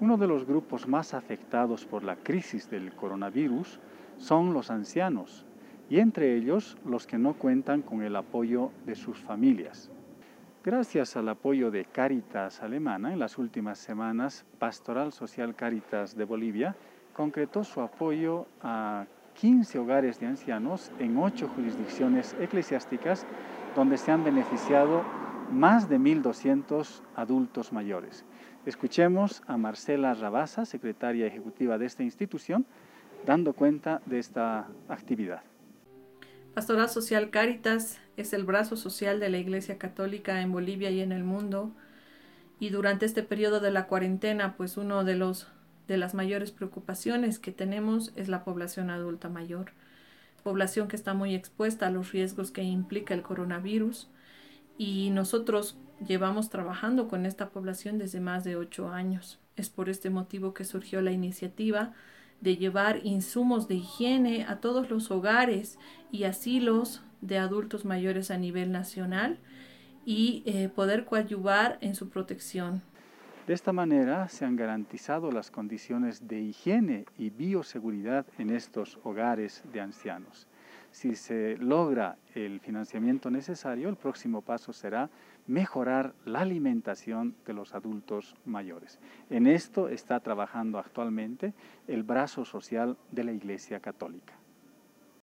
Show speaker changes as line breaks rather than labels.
Uno de los grupos más afectados por la crisis del coronavirus son los ancianos y entre ellos los que no cuentan con el apoyo de sus familias. Gracias al apoyo de Caritas Alemana, en las últimas semanas, Pastoral Social Caritas de Bolivia concretó su apoyo a 15 hogares de ancianos en 8 jurisdicciones eclesiásticas donde se han beneficiado más de 1.200 adultos mayores. Escuchemos a Marcela Rabasa, secretaria ejecutiva de esta institución, dando cuenta de esta actividad.
Pastoral Social Caritas es el brazo social de la Iglesia Católica en Bolivia y en el mundo. Y durante este periodo de la cuarentena, pues uno de los de las mayores preocupaciones que tenemos es la población adulta mayor, población que está muy expuesta a los riesgos que implica el coronavirus y nosotros llevamos trabajando con esta población desde más de ocho años. Es por este motivo que surgió la iniciativa de llevar insumos de higiene a todos los hogares y asilos de adultos mayores a nivel nacional y eh, poder coadyuvar en su protección.
De esta manera se han garantizado las condiciones de higiene y bioseguridad en estos hogares de ancianos. Si se logra el financiamiento necesario, el próximo paso será mejorar la alimentación de los adultos mayores. En esto está trabajando actualmente el brazo social de la Iglesia Católica.